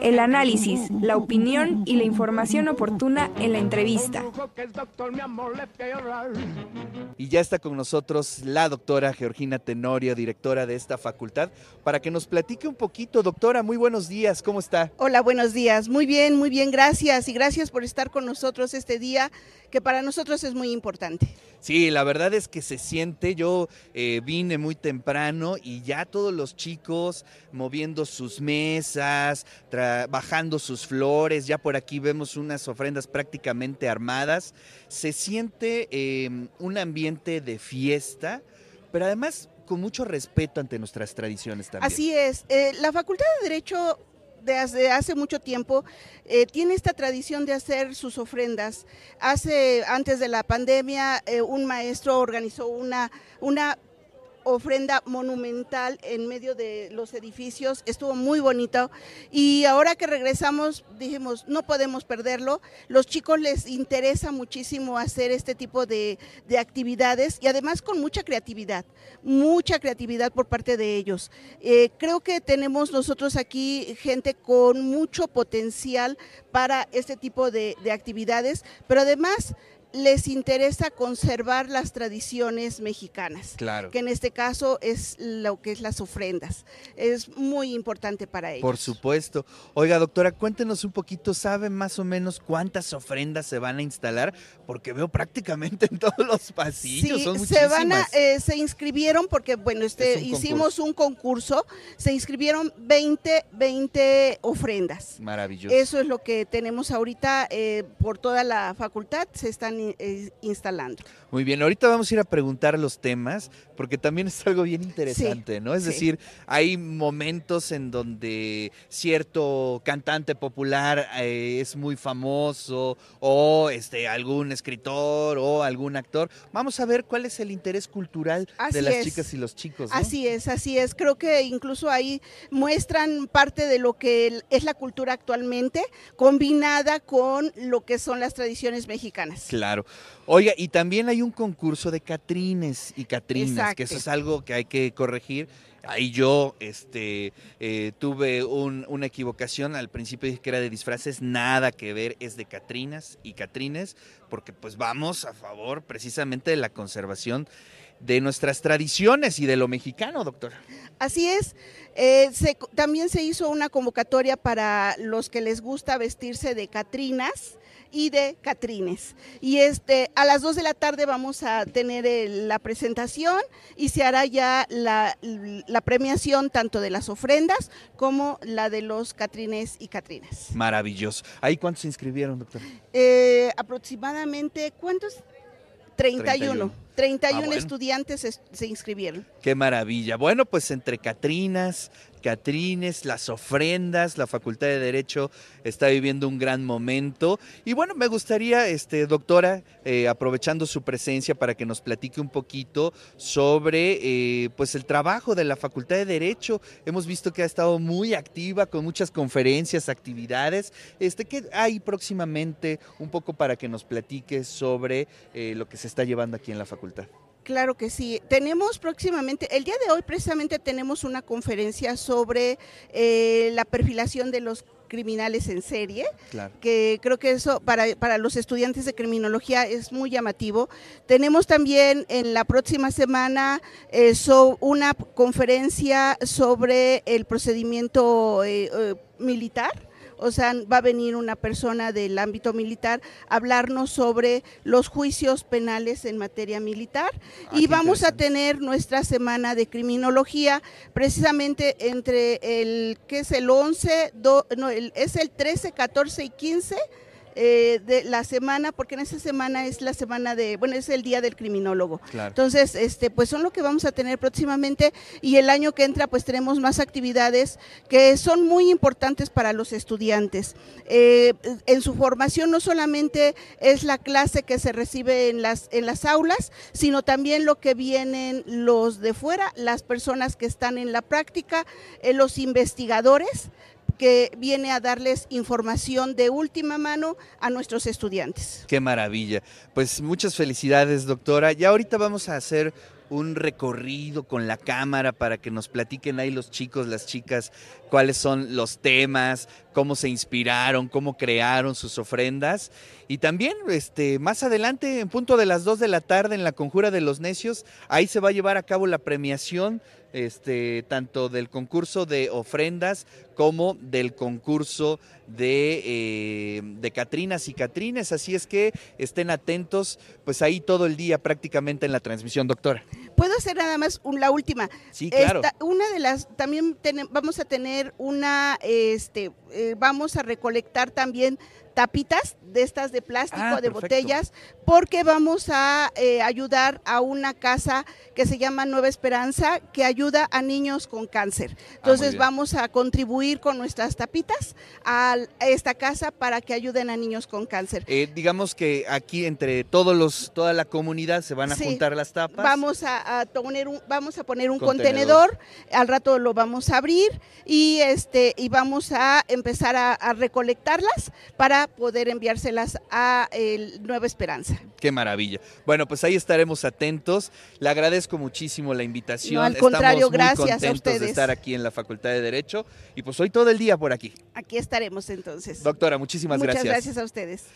El análisis, la opinión y la información oportuna en la entrevista. Y ya está con nosotros la doctora Georgina Tenorio, directora de esta facultad, para que nos platique un poquito. Doctora, muy buenos días, ¿cómo está? Hola, buenos días. Muy bien, muy bien, gracias. Y gracias por estar con nosotros este día, que para nosotros es muy importante. Sí, la verdad es que se siente, yo eh, vine muy temprano y ya todos los chicos moviendo sus mesas, bajando sus flores, ya por aquí vemos unas ofrendas prácticamente armadas, se siente em, un ambiente de fiesta, pero además con mucho respeto ante nuestras tradiciones también. Así es, eh, la Facultad de Derecho desde hace mucho tiempo eh, tiene esta tradición de hacer sus ofrendas. Hace, antes de la pandemia, eh, un maestro organizó una, una ofrenda monumental en medio de los edificios, estuvo muy bonito. Y ahora que regresamos dijimos no podemos perderlo, los chicos les interesa muchísimo hacer este tipo de, actividades y además con mucha creatividad, mucha creatividad por parte de ellos. Eh, creo que tenemos nosotros aquí gente con mucho potencial para este tipo de, de actividades, pero además les interesa conservar las tradiciones mexicanas, claro. que en este caso es lo que es las ofrendas. Es muy importante para ellos. Por supuesto. Oiga, doctora, cuéntenos un poquito, ¿sabe más o menos cuántas ofrendas se van a instalar? Porque veo prácticamente en todos los pasillos, sí, se van a, eh, se inscribieron porque, bueno, este, hicimos un concurso, se inscribieron 20, 20 ofrendas. Maravilloso. Eso es lo que tenemos ahorita eh, por toda la facultad, se están instalando. Muy bien, ahorita vamos a ir a preguntar los temas, porque también es algo bien interesante, ¿no? Es decir, hay momentos en donde cierto cantante popular eh, es muy famoso, o este, algún escritor, o algún actor. Vamos a ver cuál es el interés cultural de las chicas y los chicos. Así es, así es. Creo que incluso ahí muestran parte de lo que es la cultura actualmente, combinada con lo que son las tradiciones mexicanas. Claro. Oiga, y también hay un concurso de Catrines y Catrinas, que eso es algo que hay que corregir. Ahí yo este, eh, tuve una equivocación, al principio dije que era de disfraces, nada que ver, es de Catrinas y Catrines, porque pues vamos a favor precisamente de la conservación de nuestras tradiciones y de lo mexicano, doctora. Así es. Eh, también se hizo una convocatoria para los que les gusta vestirse de Catrinas y de Catrines. Y este, a las 2 de la tarde vamos a tener la presentación y se hará ya la, premiación tanto de las ofrendas como la de los Catrines y Catrinas. Maravilloso. ¿Ahí cuántos se inscribieron, doctor? Eh, aproximadamente, ¿cuántos? 31. 31 estudiantes se inscribieron. Qué maravilla. Bueno, pues entre Catrinas, Catrines, las ofrendas, la Facultad de Derecho está viviendo un gran momento. Y bueno, me gustaría, este, doctora, eh, aprovechando su presencia para que nos platique un poquito sobre eh, pues el trabajo de la Facultad de Derecho. Hemos visto que ha estado muy activa con muchas conferencias, actividades. Este, ¿Qué hay próximamente un poco para que nos platique sobre eh, lo que se está llevando aquí en la facultad? Claro que sí. Tenemos próximamente, el día de hoy precisamente tenemos una conferencia sobre eh, la perfilación de los criminales en serie, que creo que eso para, para, los estudiantes de criminología es muy llamativo. Tenemos también en la próxima semana eh, una conferencia sobre el procedimiento eh, militar o sea, va a venir una persona del ámbito militar a hablarnos sobre los juicios penales en materia militar. Ah, y vamos a tener nuestra semana de criminología precisamente entre el que es el 11, no, es el 13, 14 y 15 eh, de la semana, porque en esa semana es la semana de, bueno, es el día del criminólogo. Entonces, este, pues son lo que vamos a tener próximamente y el año que entra, pues tenemos más actividades que son muy importantes para los estudiantes. Eh, en su formación no solamente es la clase que se recibe en las, en las aulas, sino también lo que vienen los de fuera, las personas que están en la práctica, eh, los investigadores, que viene a darles información de última mano a nuestros estudiantes. Qué maravilla. Pues muchas felicidades, doctora. Ya ahorita vamos a hacer un recorrido con la cámara para que nos platiquen ahí los chicos, las chicas, cuáles son los temas, cómo se inspiraron, cómo crearon sus ofrendas. Y también, este, más adelante, en punto de las 2 de la tarde, en la Conjura de los Necios, ahí se va a llevar a cabo la premiación este, tanto del concurso de ofrendas como del concurso de, eh, de Catrinas y Catrines. Así es que estén atentos, pues ahí todo el día prácticamente en la transmisión, doctora. ¿Puedo hacer nada más la última? Sí, claro. una de las, también vamos a tener una, este, eh, vamos a recolectar también tapitas de estas de plástico, ah, de botellas, porque vamos a eh, ayudar a una casa que se llama Nueva Esperanza, que ayuda a niños con cáncer. Ah, Entonces vamos a contribuir con nuestras tapitas a esta casa para que ayuden a niños con cáncer. Eh, digamos que aquí entre todos los, toda la comunidad se van a juntar las tapas. Vamos a, poner un, vamos a poner un contenedor. al rato lo vamos a abrir y este y vamos a empezar a, a recolectarlas para poder enviárselas a el Nueva Esperanza. Qué maravilla. Bueno, pues ahí estaremos atentos. Le agradezco muchísimo la invitación. al contrario, gracias a ustedes. de estar aquí en la Facultad de Derecho y pues hoy todo el día por aquí. Aquí estaremos entonces. Doctora, muchísimas gracias. Muchas gracias a ustedes.